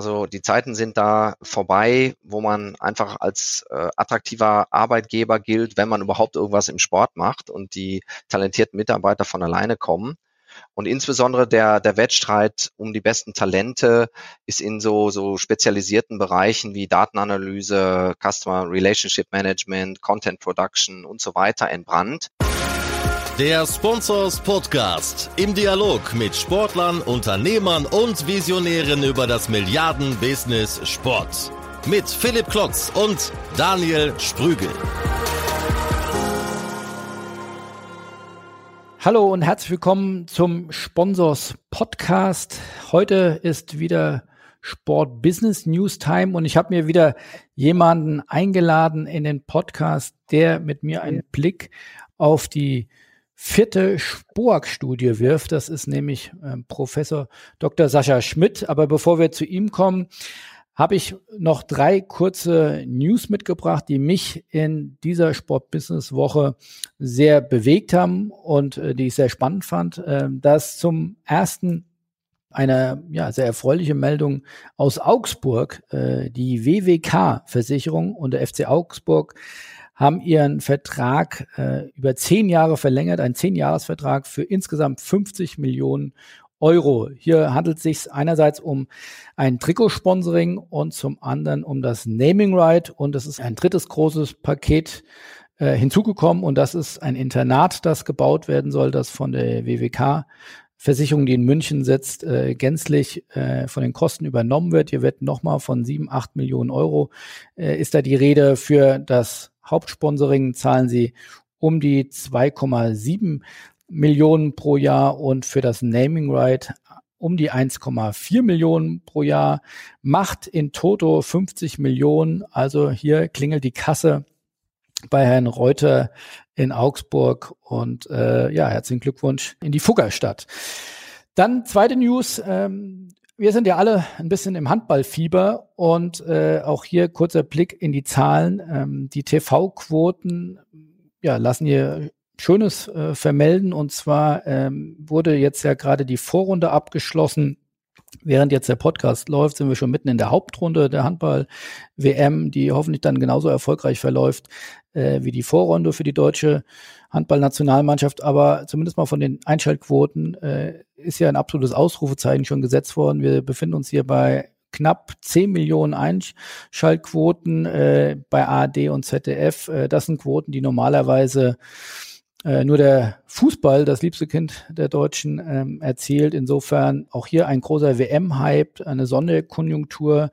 Also die Zeiten sind da vorbei, wo man einfach als äh, attraktiver Arbeitgeber gilt, wenn man überhaupt irgendwas im Sport macht und die talentierten Mitarbeiter von alleine kommen. Und insbesondere der, der Wettstreit um die besten Talente ist in so, so spezialisierten Bereichen wie Datenanalyse, Customer Relationship Management, Content Production und so weiter entbrannt. Der Sponsors Podcast im Dialog mit Sportlern, Unternehmern und Visionären über das Milliarden-Business Sport. Mit Philipp Klotz und Daniel Sprügel. Hallo und herzlich willkommen zum Sponsors Podcast. Heute ist wieder Sport Business News Time und ich habe mir wieder jemanden eingeladen in den Podcast, der mit mir einen Blick auf die vierte Spoak-Studie wirft. Das ist nämlich äh, Professor Dr. Sascha Schmidt. Aber bevor wir zu ihm kommen, habe ich noch drei kurze News mitgebracht, die mich in dieser Sport-Business-Woche sehr bewegt haben und äh, die ich sehr spannend fand. Äh, das zum ersten eine ja, sehr erfreuliche Meldung aus Augsburg. Äh, die WWK-Versicherung und der FC Augsburg haben ihren Vertrag äh, über zehn Jahre verlängert, ein Zehn-Jahres-Vertrag für insgesamt 50 Millionen Euro. Hier handelt es sich einerseits um ein Trikotsponsoring und zum anderen um das Naming Right und es ist ein drittes großes Paket äh, hinzugekommen und das ist ein Internat, das gebaut werden soll, das von der WWK Versicherung, die in München sitzt, äh, gänzlich äh, von den Kosten übernommen wird. Hier wird nochmal von sieben, acht Millionen Euro äh, ist da die Rede für das Hauptsponsoring zahlen sie um die 2,7 Millionen pro Jahr und für das Naming Right um die 1,4 Millionen pro Jahr, macht in Toto 50 Millionen. Also hier klingelt die Kasse bei Herrn Reuter in Augsburg und äh, ja, herzlichen Glückwunsch in die Fuggerstadt. Dann zweite News. Ähm, wir sind ja alle ein bisschen im Handballfieber und äh, auch hier kurzer Blick in die Zahlen. Ähm, die TV-Quoten ja, lassen hier Schönes äh, vermelden und zwar ähm, wurde jetzt ja gerade die Vorrunde abgeschlossen. Während jetzt der Podcast läuft, sind wir schon mitten in der Hauptrunde der Handball-WM, die hoffentlich dann genauso erfolgreich verläuft äh, wie die Vorrunde für die deutsche Handballnationalmannschaft. Aber zumindest mal von den Einschaltquoten äh, ist ja ein absolutes Ausrufezeichen schon gesetzt worden. Wir befinden uns hier bei knapp 10 Millionen Einschaltquoten äh, bei ARD und ZDF. Äh, das sind Quoten, die normalerweise äh, nur der Fußball, das liebste Kind der Deutschen, ähm, erzielt. Insofern auch hier ein großer WM-Hype, eine Sonderkonjunktur.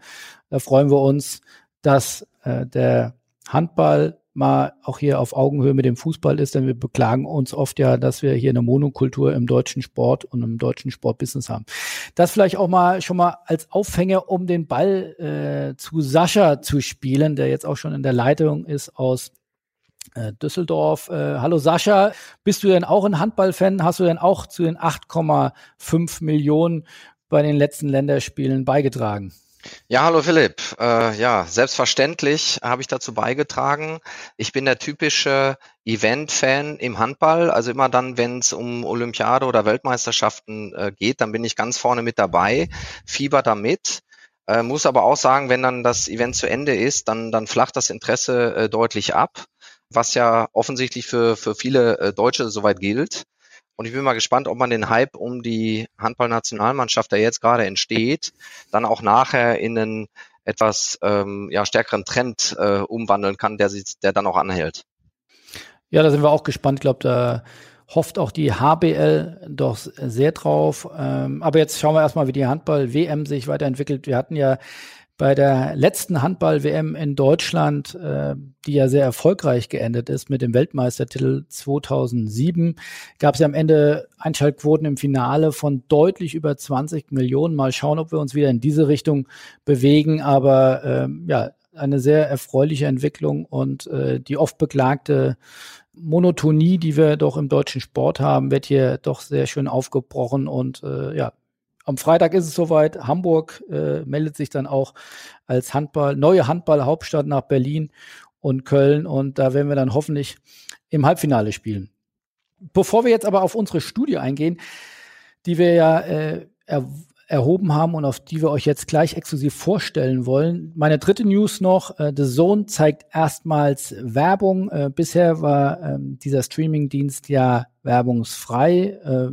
Da freuen wir uns, dass äh, der Handball mal auch hier auf Augenhöhe mit dem Fußball ist, denn wir beklagen uns oft ja, dass wir hier eine Monokultur im deutschen Sport und im deutschen Sportbusiness haben. Das vielleicht auch mal schon mal als Aufhänger, um den Ball äh, zu Sascha zu spielen, der jetzt auch schon in der Leitung ist aus Düsseldorf. Äh, hallo Sascha, bist du denn auch ein Handballfan? Hast du denn auch zu den 8,5 Millionen bei den letzten Länderspielen beigetragen? Ja, hallo Philipp. Äh, ja, selbstverständlich habe ich dazu beigetragen. Ich bin der typische Event-Fan im Handball. Also immer dann, wenn es um Olympiade oder Weltmeisterschaften äh, geht, dann bin ich ganz vorne mit dabei, fieber damit. Äh, muss aber auch sagen, wenn dann das Event zu Ende ist, dann, dann flacht das Interesse äh, deutlich ab, was ja offensichtlich für, für viele äh, Deutsche soweit gilt. Und ich bin mal gespannt, ob man den Hype um die Handballnationalmannschaft, der jetzt gerade entsteht, dann auch nachher in einen etwas ähm, ja, stärkeren Trend äh, umwandeln kann, der, sich, der dann auch anhält. Ja, da sind wir auch gespannt. Ich glaube, da hofft auch die HBL doch sehr drauf. Ähm, aber jetzt schauen wir erstmal, wie die Handball-WM sich weiterentwickelt. Wir hatten ja bei der letzten Handball-WM in Deutschland, äh, die ja sehr erfolgreich geendet ist mit dem Weltmeistertitel 2007, gab es ja am Ende Einschaltquoten im Finale von deutlich über 20 Millionen. Mal schauen, ob wir uns wieder in diese Richtung bewegen. Aber ähm, ja, eine sehr erfreuliche Entwicklung und äh, die oft beklagte Monotonie, die wir doch im deutschen Sport haben, wird hier doch sehr schön aufgebrochen und äh, ja, am Freitag ist es soweit. Hamburg äh, meldet sich dann auch als Handball, neue Handball-Hauptstadt nach Berlin und Köln. Und da werden wir dann hoffentlich im Halbfinale spielen. Bevor wir jetzt aber auf unsere Studie eingehen, die wir ja äh, er, erhoben haben und auf die wir euch jetzt gleich exklusiv vorstellen wollen. Meine dritte News noch, äh, The Zone zeigt erstmals Werbung. Äh, bisher war ähm, dieser Streamingdienst ja werbungsfrei. Äh,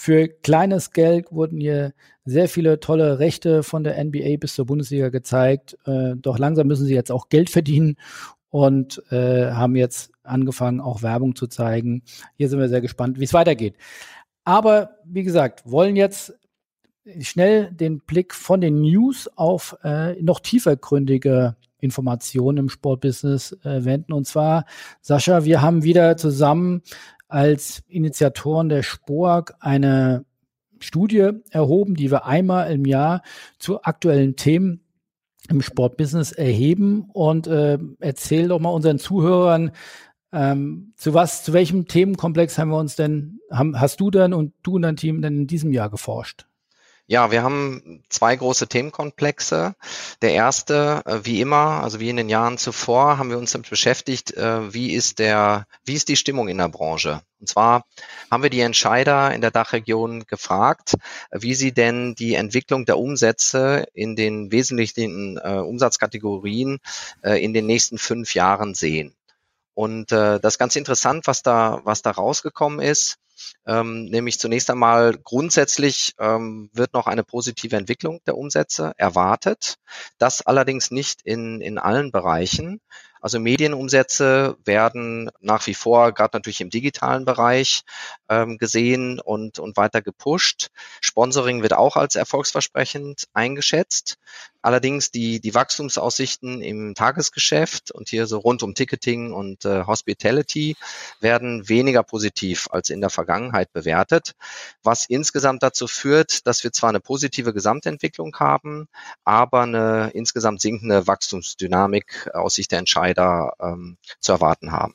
für kleines Geld wurden hier sehr viele tolle Rechte von der NBA bis zur Bundesliga gezeigt. Äh, doch langsam müssen sie jetzt auch Geld verdienen und äh, haben jetzt angefangen, auch Werbung zu zeigen. Hier sind wir sehr gespannt, wie es weitergeht. Aber wie gesagt, wollen jetzt schnell den Blick von den News auf äh, noch tiefergründige Informationen im Sportbusiness äh, wenden. Und zwar, Sascha, wir haben wieder zusammen als Initiatoren der SPOAG eine Studie erhoben, die wir einmal im Jahr zu aktuellen Themen im Sportbusiness erheben. Und äh, erzähl doch mal unseren Zuhörern, ähm, zu was, zu welchem Themenkomplex haben wir uns denn, haben, hast du denn und du und dein Team denn in diesem Jahr geforscht? Ja, wir haben zwei große Themenkomplexe. Der erste, äh, wie immer, also wie in den Jahren zuvor, haben wir uns damit beschäftigt, äh, wie ist der, wie ist die Stimmung in der Branche? Und zwar haben wir die Entscheider in der Dachregion gefragt, wie sie denn die Entwicklung der Umsätze in den wesentlichen äh, Umsatzkategorien in den nächsten fünf Jahren sehen. Und das ist ganz interessant, was da, was da rausgekommen ist. Ähm, nämlich zunächst einmal grundsätzlich ähm, wird noch eine positive Entwicklung der Umsätze erwartet. Das allerdings nicht in, in allen Bereichen. Also Medienumsätze werden nach wie vor, gerade natürlich im digitalen Bereich, ähm, gesehen und, und weiter gepusht. Sponsoring wird auch als erfolgsversprechend eingeschätzt. Allerdings die, die Wachstumsaussichten im Tagesgeschäft und hier so rund um Ticketing und äh, Hospitality werden weniger positiv als in der Vergangenheit bewertet, was insgesamt dazu führt, dass wir zwar eine positive Gesamtentwicklung haben, aber eine insgesamt sinkende Wachstumsdynamik aus Sicht der Entscheider ähm, zu erwarten haben.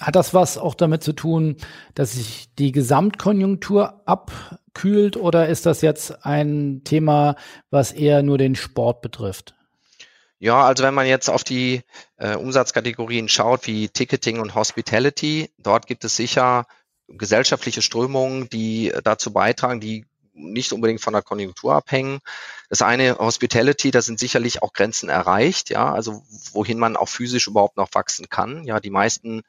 Hat das was auch damit zu tun, dass sich die Gesamtkonjunktur abkühlt oder ist das jetzt ein Thema, was eher nur den Sport betrifft? Ja, also wenn man jetzt auf die äh, Umsatzkategorien schaut, wie Ticketing und Hospitality, dort gibt es sicher gesellschaftliche Strömungen, die dazu beitragen, die nicht unbedingt von der Konjunktur abhängen. Das eine Hospitality, da sind sicherlich auch Grenzen erreicht, ja, also wohin man auch physisch überhaupt noch wachsen kann. Ja, die meisten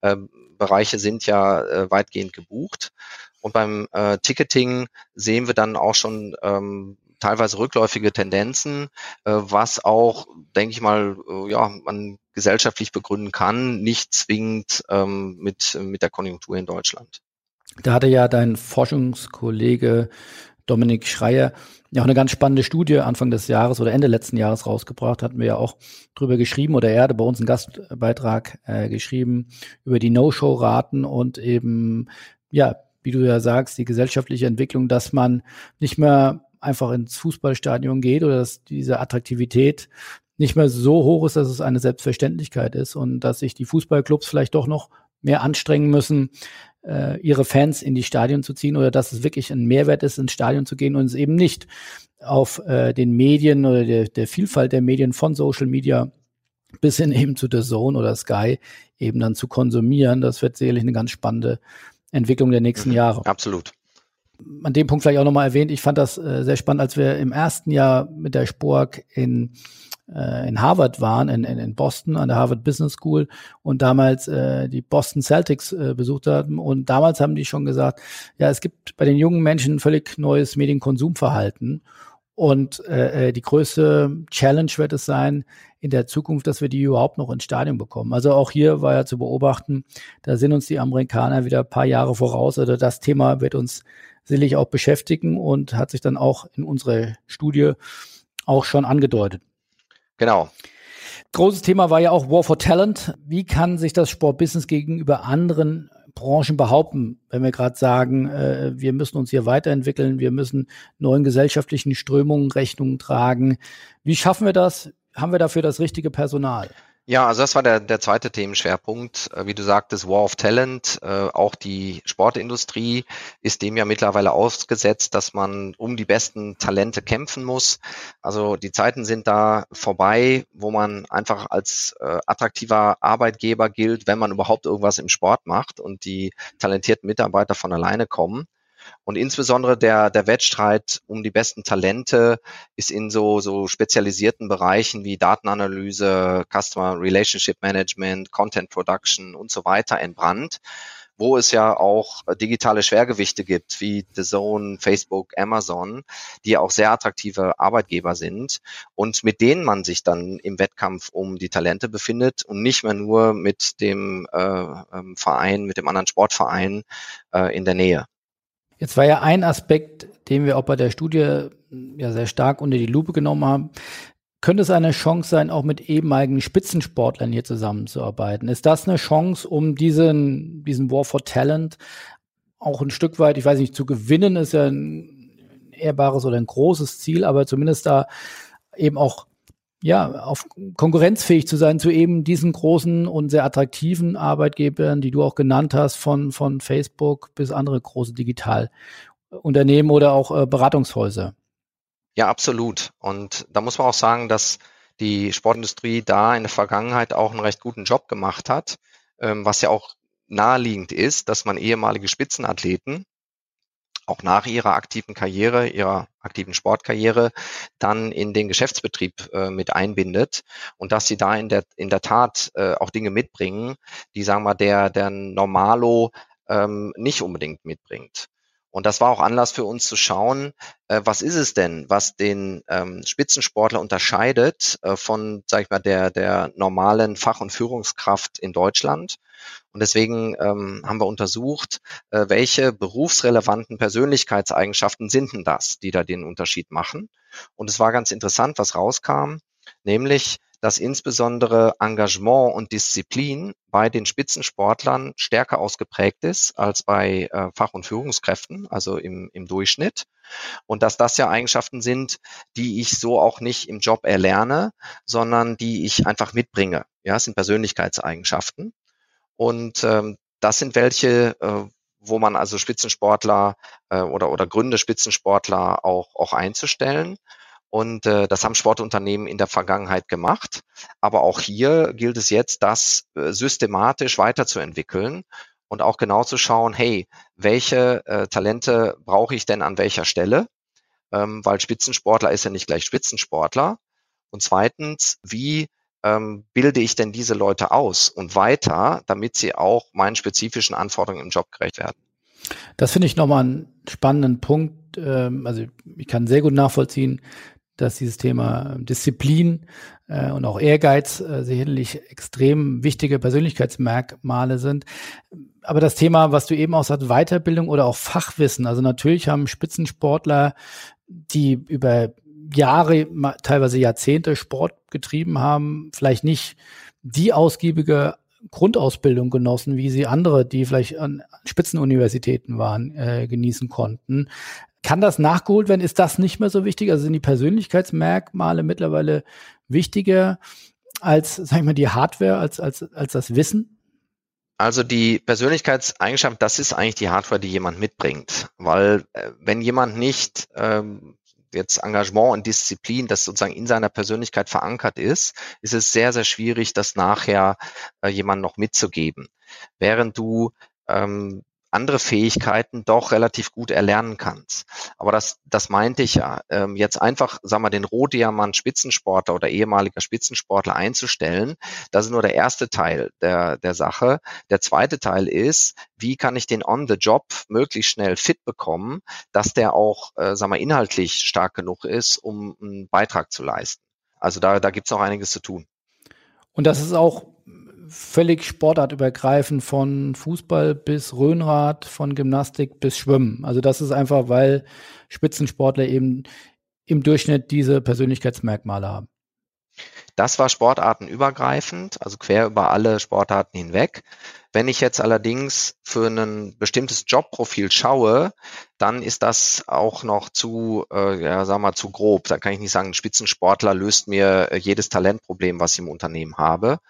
äh, Bereiche sind ja äh, weitgehend gebucht. Und beim äh, Ticketing sehen wir dann auch schon ähm, teilweise rückläufige Tendenzen, äh, was auch, denke ich mal, äh, ja, man gesellschaftlich begründen kann, nicht zwingend ähm, mit, mit der Konjunktur in Deutschland. Da hatte ja dein Forschungskollege Dominik Schreier ja auch eine ganz spannende Studie Anfang des Jahres oder Ende letzten Jahres rausgebracht, hatten wir ja auch drüber geschrieben oder er hatte bei uns einen Gastbeitrag äh, geschrieben über die No-Show-Raten und eben, ja, wie du ja sagst, die gesellschaftliche Entwicklung, dass man nicht mehr einfach ins Fußballstadion geht oder dass diese Attraktivität nicht mehr so hoch ist, dass es eine Selbstverständlichkeit ist und dass sich die Fußballclubs vielleicht doch noch mehr anstrengen müssen, äh, ihre Fans in die Stadion zu ziehen oder dass es wirklich ein Mehrwert ist, ins Stadion zu gehen und es eben nicht auf äh, den Medien oder der, der Vielfalt der Medien von Social Media bis hin eben zu The Zone oder Sky eben dann zu konsumieren. Das wird sicherlich eine ganz spannende Entwicklung der nächsten mhm, Jahre. Absolut. An dem Punkt vielleicht auch nochmal erwähnt, ich fand das äh, sehr spannend, als wir im ersten Jahr mit der Spork in äh, in Harvard waren, in, in, in Boston an der Harvard Business School und damals äh, die Boston Celtics äh, besucht haben. Und damals haben die schon gesagt, ja, es gibt bei den jungen Menschen ein völlig neues Medienkonsumverhalten. Und äh, äh, die größte Challenge wird es sein, in der Zukunft, dass wir die überhaupt noch ins Stadion bekommen. Also auch hier war ja zu beobachten, da sind uns die Amerikaner wieder ein paar Jahre voraus. Also das Thema wird uns sicherlich auch beschäftigen und hat sich dann auch in unserer Studie auch schon angedeutet. Genau. Großes Thema war ja auch War for Talent. Wie kann sich das Sportbusiness gegenüber anderen Branchen behaupten, wenn wir gerade sagen, äh, wir müssen uns hier weiterentwickeln, wir müssen neuen gesellschaftlichen Strömungen Rechnung tragen. Wie schaffen wir das? Haben wir dafür das richtige Personal? Ja, also das war der, der zweite Themenschwerpunkt. Äh, wie du sagtest, War of Talent. Äh, auch die Sportindustrie ist dem ja mittlerweile ausgesetzt, dass man um die besten Talente kämpfen muss. Also die Zeiten sind da vorbei, wo man einfach als äh, attraktiver Arbeitgeber gilt, wenn man überhaupt irgendwas im Sport macht und die talentierten Mitarbeiter von alleine kommen. Und insbesondere der, der Wettstreit um die besten Talente ist in so, so spezialisierten Bereichen wie Datenanalyse, Customer Relationship Management, Content Production und so weiter entbrannt wo es ja auch digitale Schwergewichte gibt, wie The Zone, Facebook, Amazon, die auch sehr attraktive Arbeitgeber sind und mit denen man sich dann im Wettkampf um die Talente befindet und nicht mehr nur mit dem äh, ähm, Verein, mit dem anderen Sportverein äh, in der Nähe. Jetzt war ja ein Aspekt, den wir auch bei der Studie ja sehr stark unter die Lupe genommen haben, könnte es eine Chance sein, auch mit ehemaligen Spitzensportlern hier zusammenzuarbeiten? Ist das eine Chance, um diesen, diesen War for Talent auch ein Stück weit, ich weiß nicht, zu gewinnen, ist ja ein ehrbares oder ein großes Ziel, aber zumindest da eben auch ja, auf konkurrenzfähig zu sein zu eben diesen großen und sehr attraktiven Arbeitgebern, die du auch genannt hast, von, von Facebook bis andere große Digitalunternehmen oder auch äh, Beratungshäuser. Ja, absolut. Und da muss man auch sagen, dass die Sportindustrie da in der Vergangenheit auch einen recht guten Job gemacht hat, ähm, was ja auch naheliegend ist, dass man ehemalige Spitzenathleten auch nach ihrer aktiven Karriere, ihrer aktiven Sportkarriere, dann in den Geschäftsbetrieb äh, mit einbindet und dass sie da in der in der Tat äh, auch Dinge mitbringen, die sagen wir der der Normalo ähm, nicht unbedingt mitbringt. Und das war auch Anlass für uns zu schauen, äh, was ist es denn, was den ähm, Spitzensportler unterscheidet äh, von, sag ich mal, der, der normalen Fach- und Führungskraft in Deutschland. Und deswegen ähm, haben wir untersucht, äh, welche berufsrelevanten Persönlichkeitseigenschaften sind denn das, die da den Unterschied machen. Und es war ganz interessant, was rauskam, nämlich dass insbesondere Engagement und Disziplin bei den Spitzensportlern stärker ausgeprägt ist als bei äh, Fach- und Führungskräften, also im, im Durchschnitt. Und dass das ja Eigenschaften sind, die ich so auch nicht im Job erlerne, sondern die ich einfach mitbringe. Ja, es sind Persönlichkeitseigenschaften. Und ähm, das sind welche, äh, wo man also Spitzensportler äh, oder, oder Gründe Spitzensportler auch, auch einzustellen. Und äh, das haben Sportunternehmen in der Vergangenheit gemacht. Aber auch hier gilt es jetzt, das äh, systematisch weiterzuentwickeln und auch genau zu schauen, hey, welche äh, Talente brauche ich denn an welcher Stelle? Ähm, weil Spitzensportler ist ja nicht gleich Spitzensportler. Und zweitens, wie ähm, bilde ich denn diese Leute aus und weiter, damit sie auch meinen spezifischen Anforderungen im Job gerecht werden? Das finde ich nochmal einen spannenden Punkt. Ähm, also ich kann sehr gut nachvollziehen, dass dieses Thema Disziplin äh, und auch Ehrgeiz äh, sicherlich extrem wichtige Persönlichkeitsmerkmale sind. Aber das Thema, was du eben auch sagst, Weiterbildung oder auch Fachwissen. Also natürlich haben Spitzensportler, die über Jahre, teilweise Jahrzehnte Sport getrieben haben, vielleicht nicht die ausgiebige Grundausbildung genossen, wie sie andere, die vielleicht an Spitzenuniversitäten waren, äh, genießen konnten. Kann das nachgeholt werden? Ist das nicht mehr so wichtig? Also sind die Persönlichkeitsmerkmale mittlerweile wichtiger als, sag ich mal, die Hardware, als, als, als das Wissen? Also die Persönlichkeitseigenschaft, das ist eigentlich die Hardware, die jemand mitbringt. Weil äh, wenn jemand nicht ähm, jetzt Engagement und Disziplin, das sozusagen in seiner Persönlichkeit verankert ist, ist es sehr, sehr schwierig, das nachher äh, jemand noch mitzugeben. Während du ähm, andere Fähigkeiten doch relativ gut erlernen kannst. Aber das, das meinte ich ja. Ähm, jetzt einfach, sagen wir, den Rohdiamant Spitzensportler oder ehemaliger Spitzensportler einzustellen, das ist nur der erste Teil der, der Sache. Der zweite Teil ist, wie kann ich den on the job möglichst schnell fit bekommen, dass der auch, äh, sagen wir, inhaltlich stark genug ist, um einen Beitrag zu leisten. Also da, da gibt's noch einiges zu tun. Und das ist auch völlig sportartübergreifend von Fußball bis Röhnrad, von Gymnastik bis Schwimmen. Also das ist einfach, weil Spitzensportler eben im Durchschnitt diese Persönlichkeitsmerkmale haben. Das war sportartenübergreifend, also quer über alle Sportarten hinweg. Wenn ich jetzt allerdings für ein bestimmtes Jobprofil schaue, dann ist das auch noch zu, äh, ja, sagen wir zu grob. Da kann ich nicht sagen, ein Spitzensportler löst mir äh, jedes Talentproblem, was ich im Unternehmen habe,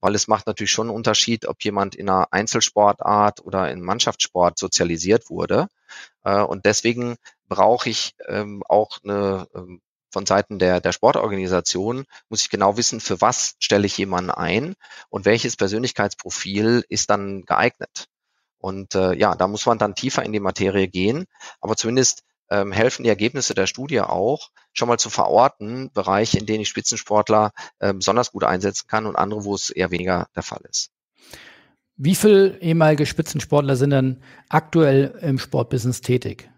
weil es macht natürlich schon einen Unterschied, ob jemand in einer Einzelsportart oder in Mannschaftssport sozialisiert wurde. Äh, und deswegen brauche ich ähm, auch eine ähm, von Seiten der, der Sportorganisation muss ich genau wissen, für was stelle ich jemanden ein und welches Persönlichkeitsprofil ist dann geeignet. Und äh, ja, da muss man dann tiefer in die Materie gehen. Aber zumindest ähm, helfen die Ergebnisse der Studie auch, schon mal zu verorten, Bereiche, in denen ich Spitzensportler äh, besonders gut einsetzen kann und andere, wo es eher weniger der Fall ist. Wie viele ehemalige Spitzensportler sind dann aktuell im Sportbusiness tätig?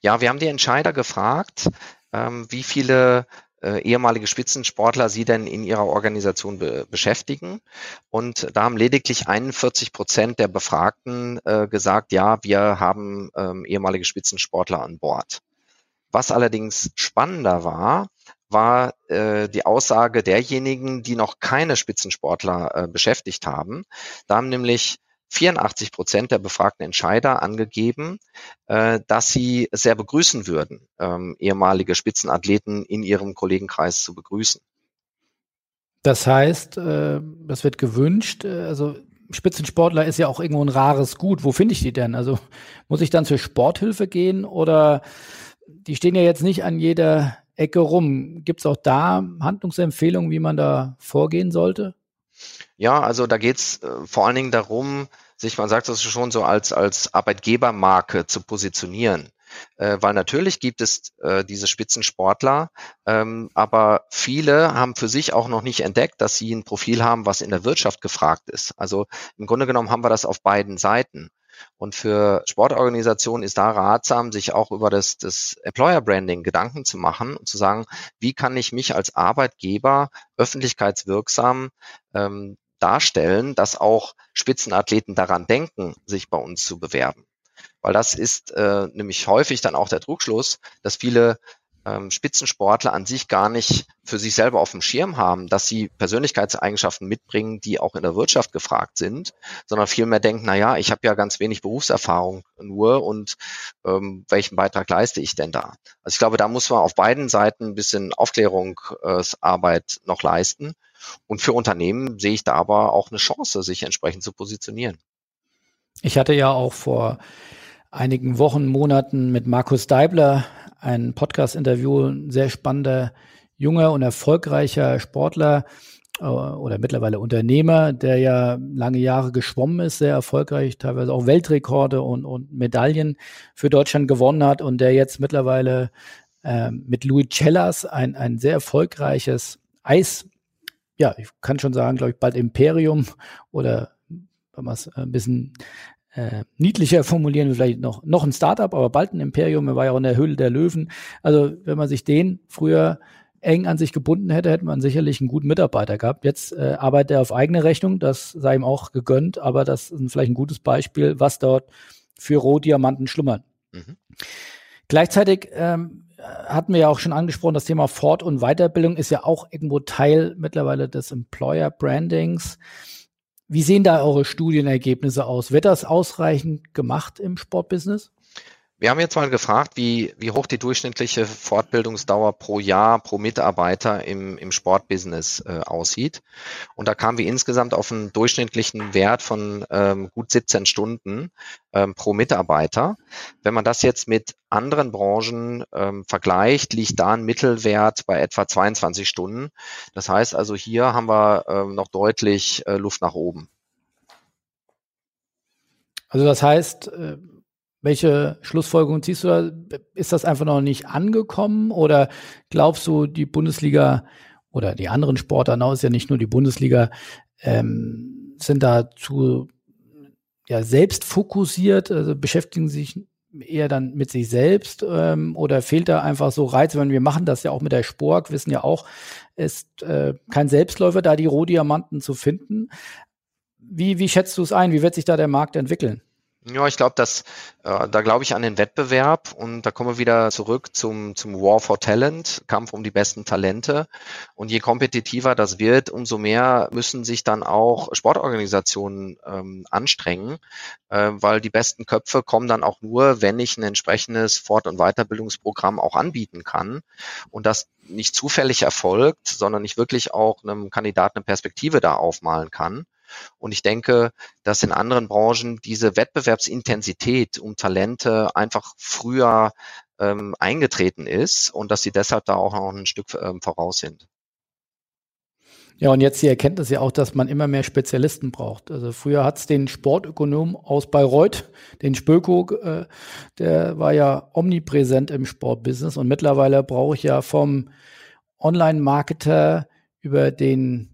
Ja, wir haben die Entscheider gefragt, wie viele äh, ehemalige Spitzensportler sie denn in ihrer Organisation be beschäftigen. Und da haben lediglich 41 Prozent der Befragten äh, gesagt, ja, wir haben ähm, ehemalige Spitzensportler an Bord. Was allerdings spannender war, war äh, die Aussage derjenigen, die noch keine Spitzensportler äh, beschäftigt haben. Da haben nämlich 84 Prozent der befragten Entscheider angegeben, äh, dass sie sehr begrüßen würden, ähm, ehemalige Spitzenathleten in ihrem Kollegenkreis zu begrüßen. Das heißt, äh, das wird gewünscht. Äh, also Spitzensportler ist ja auch irgendwo ein rares Gut. Wo finde ich die denn? Also muss ich dann zur Sporthilfe gehen oder die stehen ja jetzt nicht an jeder Ecke rum. Gibt es auch da Handlungsempfehlungen, wie man da vorgehen sollte? Ja, also da geht's äh, vor allen Dingen darum, sich, man sagt das schon so, als, als Arbeitgebermarke zu positionieren. Äh, weil natürlich gibt es äh, diese Spitzensportler, ähm, aber viele haben für sich auch noch nicht entdeckt, dass sie ein Profil haben, was in der Wirtschaft gefragt ist. Also im Grunde genommen haben wir das auf beiden Seiten. Und für Sportorganisationen ist da ratsam, sich auch über das, das Employer Branding Gedanken zu machen und zu sagen, wie kann ich mich als Arbeitgeber öffentlichkeitswirksam ähm, darstellen, dass auch Spitzenathleten daran denken, sich bei uns zu bewerben. Weil das ist äh, nämlich häufig dann auch der Trugschluss, dass viele ähm, Spitzensportler an sich gar nicht für sich selber auf dem Schirm haben, dass sie Persönlichkeitseigenschaften mitbringen, die auch in der Wirtschaft gefragt sind, sondern vielmehr denken, na ja, ich habe ja ganz wenig Berufserfahrung nur und ähm, welchen Beitrag leiste ich denn da? Also ich glaube, da muss man auf beiden Seiten ein bisschen Aufklärungsarbeit noch leisten. Und für Unternehmen sehe ich da aber auch eine Chance, sich entsprechend zu positionieren. Ich hatte ja auch vor einigen Wochen, Monaten mit Markus Deibler ein Podcast-Interview, ein sehr spannender, junger und erfolgreicher Sportler äh, oder mittlerweile Unternehmer, der ja lange Jahre geschwommen ist, sehr erfolgreich, teilweise auch Weltrekorde und, und Medaillen für Deutschland gewonnen hat und der jetzt mittlerweile äh, mit Louis Cellas ein, ein sehr erfolgreiches Eis, ja, ich kann schon sagen, glaube ich, bald Imperium oder wenn man es ein bisschen äh, niedlicher formulieren wir vielleicht noch, noch ein Startup, aber bald ein Imperium. Er war ja auch in der Höhle der Löwen. Also wenn man sich den früher eng an sich gebunden hätte, hätte man sicherlich einen guten Mitarbeiter gehabt. Jetzt äh, arbeitet er auf eigene Rechnung, das sei ihm auch gegönnt, aber das ist vielleicht ein gutes Beispiel, was dort für Rohdiamanten schlummern. Mhm. Gleichzeitig ähm, hatten wir ja auch schon angesprochen, das Thema Fort- und Weiterbildung ist ja auch irgendwo Teil mittlerweile des Employer Brandings. Wie sehen da eure Studienergebnisse aus? Wird das ausreichend gemacht im Sportbusiness? Wir haben jetzt mal gefragt, wie, wie hoch die durchschnittliche Fortbildungsdauer pro Jahr pro Mitarbeiter im, im Sportbusiness äh, aussieht. Und da kamen wir insgesamt auf einen durchschnittlichen Wert von ähm, gut 17 Stunden ähm, pro Mitarbeiter. Wenn man das jetzt mit anderen Branchen ähm, vergleicht, liegt da ein Mittelwert bei etwa 22 Stunden. Das heißt also, hier haben wir ähm, noch deutlich äh, Luft nach oben. Also das heißt, äh welche Schlussfolgerung ziehst du da? Ist das einfach noch nicht angekommen oder glaubst du, die Bundesliga oder die anderen Sportarten, ist ja nicht nur die Bundesliga, ähm, sind da zu ja, selbst fokussiert, also beschäftigen sich eher dann mit sich selbst ähm, oder fehlt da einfach so Reiz, wenn wir machen das ja auch mit der Spork, wissen ja auch, ist äh, kein Selbstläufer, da die Rohdiamanten zu finden. Wie, wie schätzt du es ein? Wie wird sich da der Markt entwickeln? Ja, ich glaube, dass äh, da glaube ich an den Wettbewerb und da kommen wir wieder zurück zum zum War for Talent, Kampf um die besten Talente. Und je kompetitiver das wird, umso mehr müssen sich dann auch Sportorganisationen ähm, anstrengen, äh, weil die besten Köpfe kommen dann auch nur, wenn ich ein entsprechendes Fort- und Weiterbildungsprogramm auch anbieten kann und das nicht zufällig erfolgt, sondern ich wirklich auch einem Kandidaten eine Perspektive da aufmalen kann. Und ich denke, dass in anderen Branchen diese Wettbewerbsintensität um Talente einfach früher ähm, eingetreten ist und dass sie deshalb da auch noch ein Stück ähm, voraus sind. Ja, und jetzt die Erkenntnis ja auch, dass man immer mehr Spezialisten braucht. Also früher hat es den Sportökonom aus Bayreuth, den Spöko, äh, der war ja omnipräsent im Sportbusiness und mittlerweile brauche ich ja vom Online-Marketer über den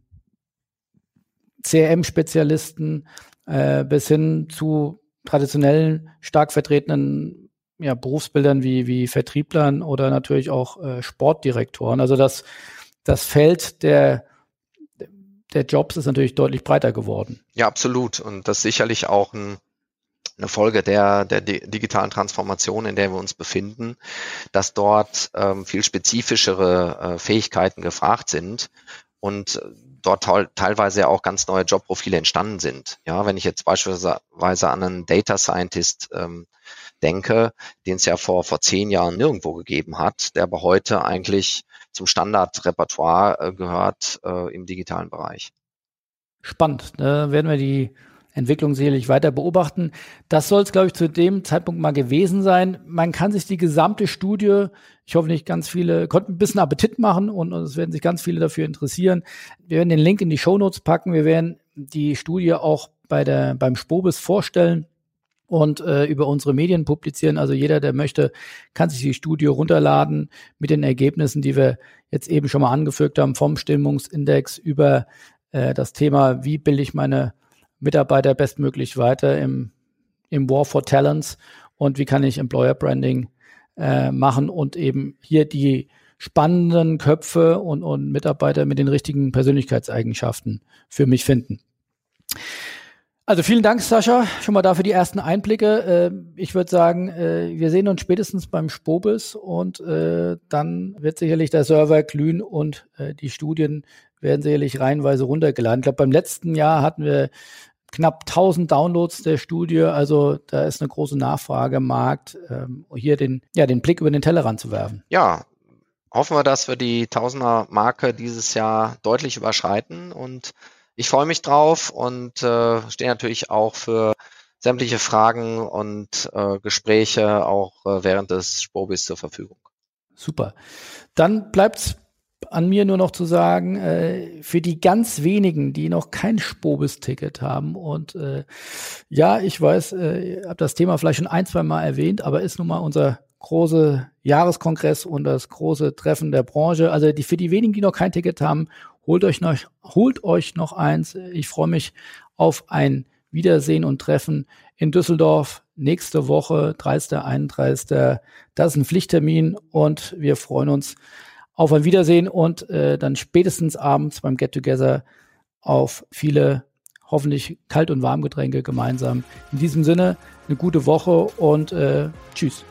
CRM-Spezialisten äh, bis hin zu traditionellen, stark vertretenen ja, Berufsbildern wie, wie Vertrieblern oder natürlich auch äh, Sportdirektoren. Also das, das Feld der der Jobs ist natürlich deutlich breiter geworden. Ja, absolut. Und das ist sicherlich auch ein, eine Folge der, der digitalen Transformation, in der wir uns befinden, dass dort ähm, viel spezifischere äh, Fähigkeiten gefragt sind und dort teilweise auch ganz neue Jobprofile entstanden sind. Ja, wenn ich jetzt beispielsweise an einen Data Scientist ähm, denke, den es ja vor, vor zehn Jahren nirgendwo gegeben hat, der aber heute eigentlich zum Standardrepertoire äh, gehört äh, im digitalen Bereich. Spannend. Da werden wir die Entwicklung sicherlich weiter beobachten. Das soll es, glaube ich, zu dem Zeitpunkt mal gewesen sein. Man kann sich die gesamte Studie, ich hoffe nicht ganz viele, konnten ein bisschen Appetit machen und, es werden sich ganz viele dafür interessieren. Wir werden den Link in die Show Notes packen. Wir werden die Studie auch bei der, beim Spobis vorstellen und äh, über unsere Medien publizieren. Also jeder, der möchte, kann sich die Studie runterladen mit den Ergebnissen, die wir jetzt eben schon mal angefügt haben, vom Stimmungsindex über äh, das Thema, wie bilde ich meine Mitarbeiter bestmöglich weiter im, im War for Talents und wie kann ich Employer Branding äh, machen und eben hier die spannenden Köpfe und, und Mitarbeiter mit den richtigen Persönlichkeitseigenschaften für mich finden. Also vielen Dank, Sascha, schon mal dafür die ersten Einblicke. Äh, ich würde sagen, äh, wir sehen uns spätestens beim Spobis und äh, dann wird sicherlich der Server glühen und die Studien werden sicherlich reihenweise runtergeladen. Ich glaube, beim letzten Jahr hatten wir knapp 1000 Downloads der Studie, also da ist eine große Nachfrage im Markt, ähm, hier den, ja, den Blick über den Tellerrand zu werfen. Ja, hoffen wir, dass wir die Tausender-Marke dieses Jahr deutlich überschreiten und ich freue mich drauf und äh, stehe natürlich auch für sämtliche Fragen und äh, Gespräche auch äh, während des Spobis zur Verfügung. Super. Dann bleibt's an mir nur noch zu sagen, äh, für die ganz wenigen, die noch kein Spobis-Ticket haben und äh, ja, ich weiß, äh, habe das Thema vielleicht schon ein, zwei Mal erwähnt, aber ist nun mal unser große Jahreskongress und das große Treffen der Branche. Also die, für die wenigen, die noch kein Ticket haben, Holt euch noch, holt euch noch eins. Ich freue mich auf ein Wiedersehen und Treffen in Düsseldorf nächste Woche, 30. 31. Das ist ein Pflichttermin und wir freuen uns auf ein Wiedersehen und äh, dann spätestens abends beim Get Together auf viele hoffentlich Kalt- und Warmgetränke gemeinsam. In diesem Sinne eine gute Woche und äh, tschüss.